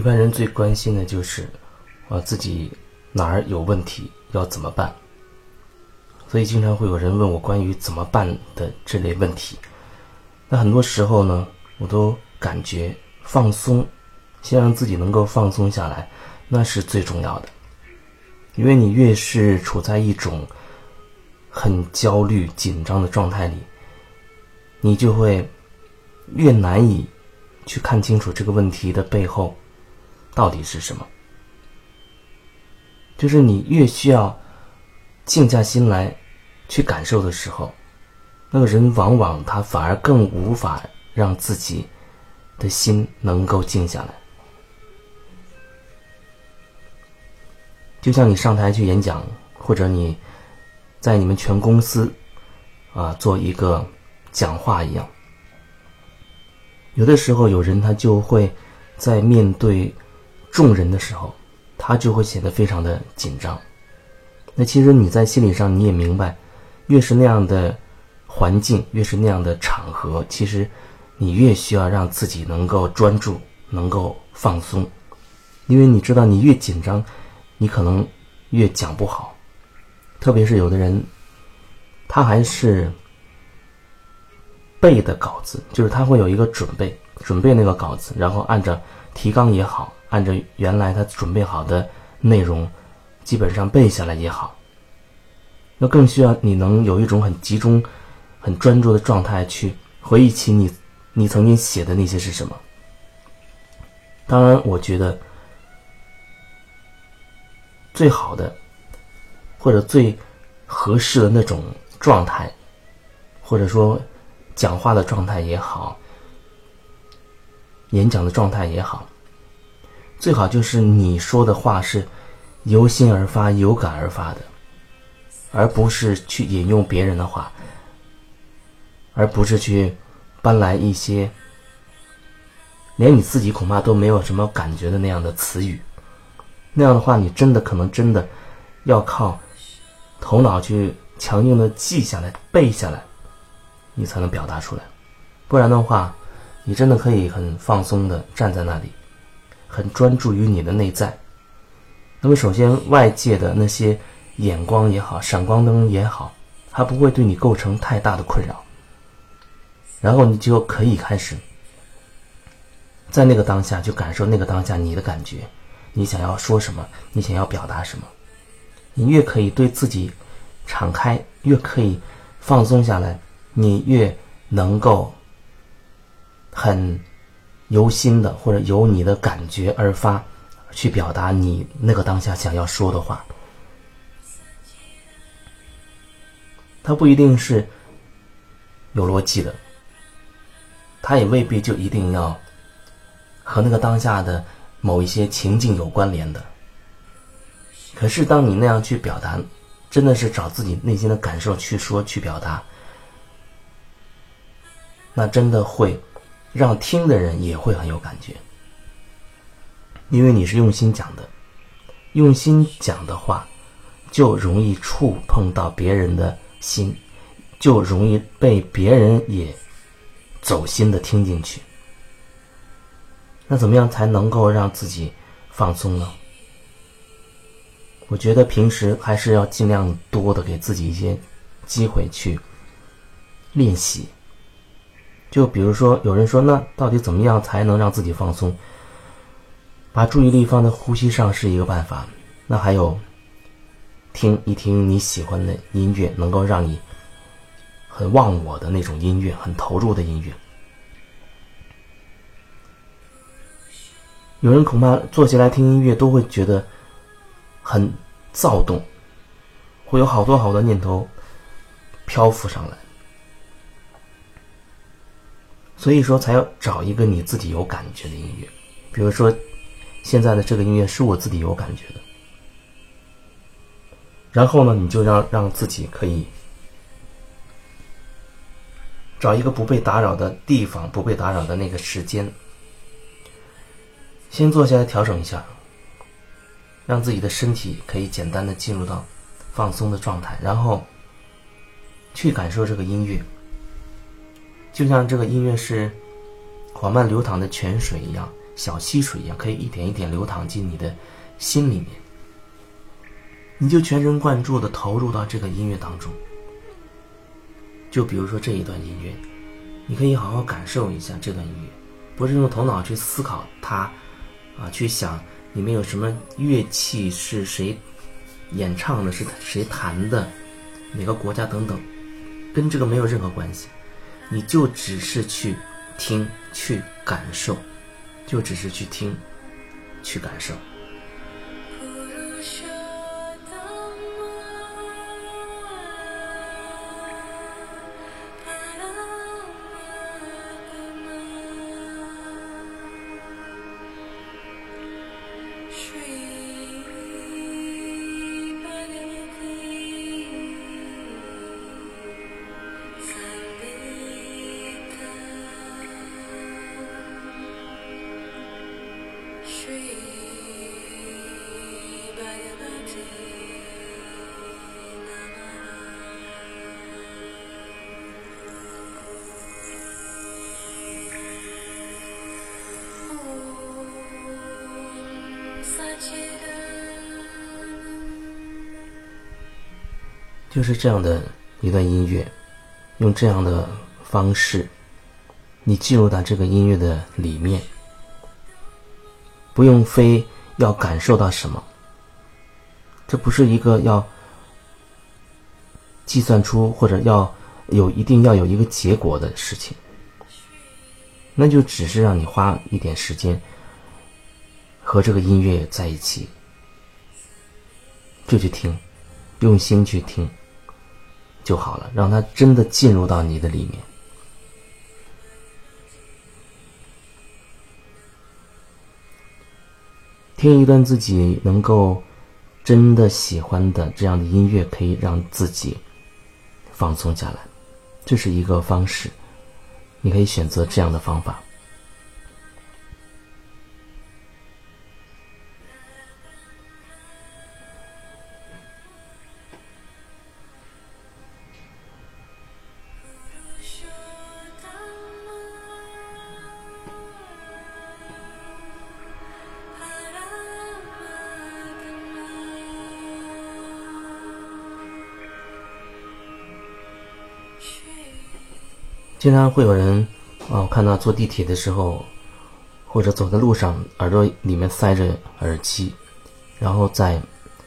一般人最关心的就是，啊，自己哪儿有问题，要怎么办。所以经常会有人问我关于怎么办的这类问题。那很多时候呢，我都感觉放松，先让自己能够放松下来，那是最重要的。因为你越是处在一种很焦虑、紧张的状态里，你就会越难以去看清楚这个问题的背后到底是什么。就是你越需要静下心来去感受的时候，那个人往往他反而更无法让自己的心能够静下来。就像你上台去演讲，或者你在你们全公司啊做一个讲话一样，有的时候有人他就会在面对众人的时候，他就会显得非常的紧张。那其实你在心理上你也明白，越是那样的环境，越是那样的场合，其实你越需要让自己能够专注，能够放松，因为你知道你越紧张。你可能越讲不好，特别是有的人，他还是背的稿子，就是他会有一个准备，准备那个稿子，然后按照提纲也好，按照原来他准备好的内容，基本上背下来也好。那更需要你能有一种很集中、很专注的状态去回忆起你你曾经写的那些是什么。当然，我觉得。最好的，或者最合适的那种状态，或者说讲话的状态也好，演讲的状态也好，最好就是你说的话是由心而发、有感而发的，而不是去引用别人的话，而不是去搬来一些连你自己恐怕都没有什么感觉的那样的词语。那样的话，你真的可能真的要靠头脑去强硬的记下来、背下来，你才能表达出来。不然的话，你真的可以很放松的站在那里，很专注于你的内在。那么，首先外界的那些眼光也好、闪光灯也好，它不会对你构成太大的困扰。然后你就可以开始在那个当下就感受那个当下你的感觉。你想要说什么？你想要表达什么？你越可以对自己敞开，越可以放松下来，你越能够很由心的或者由你的感觉而发，去表达你那个当下想要说的话。它不一定是有逻辑的，它也未必就一定要和那个当下的。某一些情境有关联的，可是当你那样去表达，真的是找自己内心的感受去说去表达，那真的会让听的人也会很有感觉，因为你是用心讲的，用心讲的话，就容易触碰到别人的心，就容易被别人也走心的听进去。那怎么样才能够让自己放松呢？我觉得平时还是要尽量多的给自己一些机会去练习。就比如说，有人说，那到底怎么样才能让自己放松？把注意力放在呼吸上是一个办法。那还有，听一听你喜欢的音乐，能够让你很忘我的那种音乐，很投入的音乐。有人恐怕坐下来听音乐都会觉得很躁动，会有好多好多念头漂浮上来，所以说才要找一个你自己有感觉的音乐。比如说，现在的这个音乐是我自己有感觉的，然后呢，你就让让自己可以找一个不被打扰的地方，不被打扰的那个时间。先坐下来调整一下，让自己的身体可以简单的进入到放松的状态，然后去感受这个音乐，就像这个音乐是缓慢流淌的泉水一样，小溪水一样，可以一点一点流淌进你的心里面。你就全神贯注的投入到这个音乐当中。就比如说这一段音乐，你可以好好感受一下这段音乐，不是用头脑去思考它，啊，去想里面有什么乐器是谁演唱的，是谁弹的，哪个国家等等，跟这个没有任何关系，你就只是去听，去感受，就只是去听，去感受。就是这样的一段音乐，用这样的方式，你进入到这个音乐的里面，不用非要感受到什么，这不是一个要计算出或者要有一定要有一个结果的事情，那就只是让你花一点时间和这个音乐在一起，就去听，用心去听。就好了，让它真的进入到你的里面。听一段自己能够真的喜欢的这样的音乐，可以让自己放松下来，这是一个方式。你可以选择这样的方法。经常会有人，啊，我看到坐地铁的时候，或者走在路上，耳朵里面塞着耳机，然后在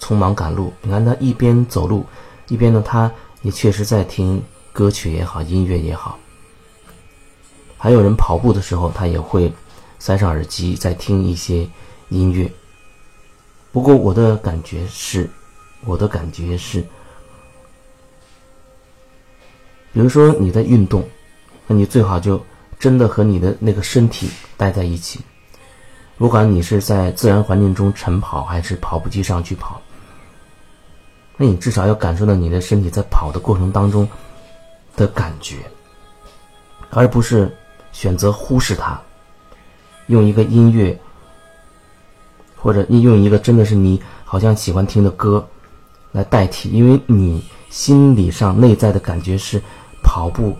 匆忙赶路。你看他一边走路，一边呢，他也确实在听歌曲也好，音乐也好。还有人跑步的时候，他也会塞上耳机，在听一些音乐。不过我的感觉是，我的感觉是，比如说你在运动。那你最好就真的和你的那个身体待在一起，不管你是在自然环境中晨跑，还是跑步机上去跑，那你至少要感受到你的身体在跑的过程当中的感觉，而不是选择忽视它，用一个音乐或者你用一个真的是你好像喜欢听的歌来代替，因为你心理上内在的感觉是跑步。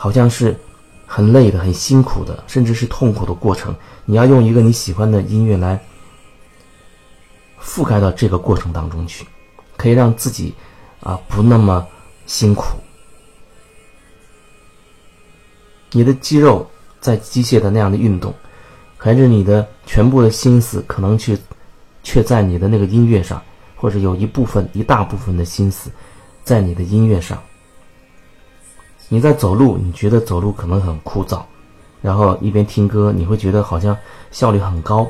好像是很累的、很辛苦的，甚至是痛苦的过程。你要用一个你喜欢的音乐来覆盖到这个过程当中去，可以让自己啊不那么辛苦。你的肌肉在机械的那样的运动，还是你的全部的心思可能去却在你的那个音乐上，或者有一部分、一大部分的心思在你的音乐上。你在走路，你觉得走路可能很枯燥，然后一边听歌，你会觉得好像效率很高。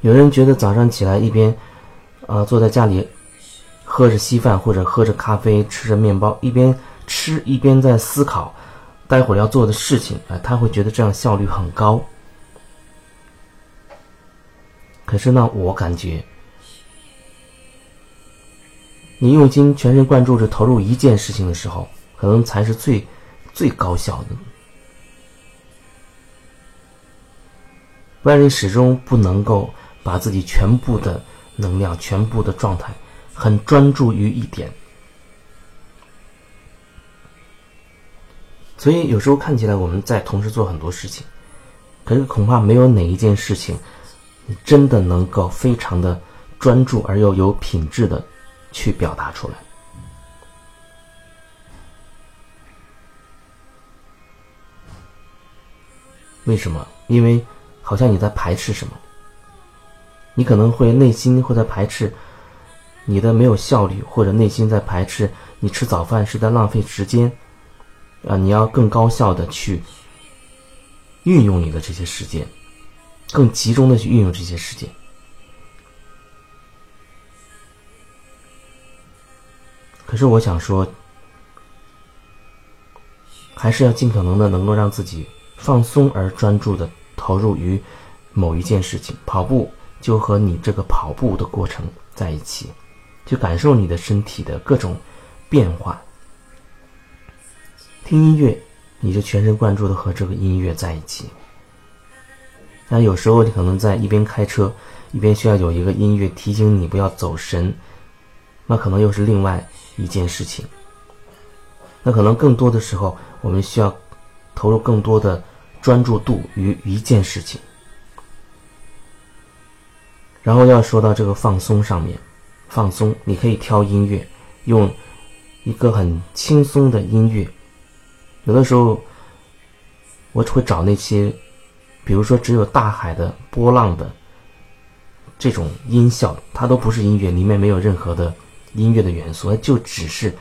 有人觉得早上起来一边，呃，坐在家里喝着稀饭或者喝着咖啡，吃着面包，一边吃一边在思考待会儿要做的事情，哎，他会觉得这样效率很高。可是呢，我感觉。你用心、全神贯注着投入一件事情的时候，可能才是最、最高效的。不然，你始终不能够把自己全部的能量、全部的状态，很专注于一点。所以，有时候看起来我们在同时做很多事情，可是恐怕没有哪一件事情，你真的能够非常的专注而又有品质的去表达出来。为什么？因为好像你在排斥什么，你可能会内心会在排斥你的没有效率，或者内心在排斥你吃早饭是在浪费时间，啊，你要更高效的去运用你的这些时间，更集中的去运用这些时间。可是我想说，还是要尽可能的能够让自己。放松而专注的投入于某一件事情，跑步就和你这个跑步的过程在一起，去感受你的身体的各种变化。听音乐，你就全神贯注的和这个音乐在一起。那有时候你可能在一边开车，一边需要有一个音乐提醒你不要走神，那可能又是另外一件事情。那可能更多的时候，我们需要投入更多的。专注度于一件事情，然后要说到这个放松上面，放松，你可以挑音乐，用一个很轻松的音乐。有的时候，我会找那些，比如说只有大海的波浪的这种音效，它都不是音乐，里面没有任何的音乐的元素，就只是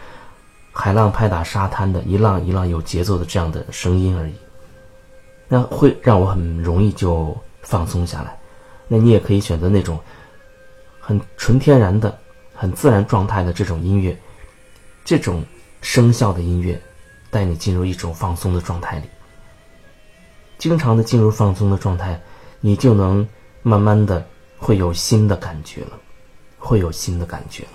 海浪拍打沙滩的一浪一浪有节奏的这样的声音而已。那会让我很容易就放松下来。那你也可以选择那种很纯天然的、很自然状态的这种音乐，这种声效的音乐，带你进入一种放松的状态里。经常的进入放松的状态，你就能慢慢的会有新的感觉了，会有新的感觉。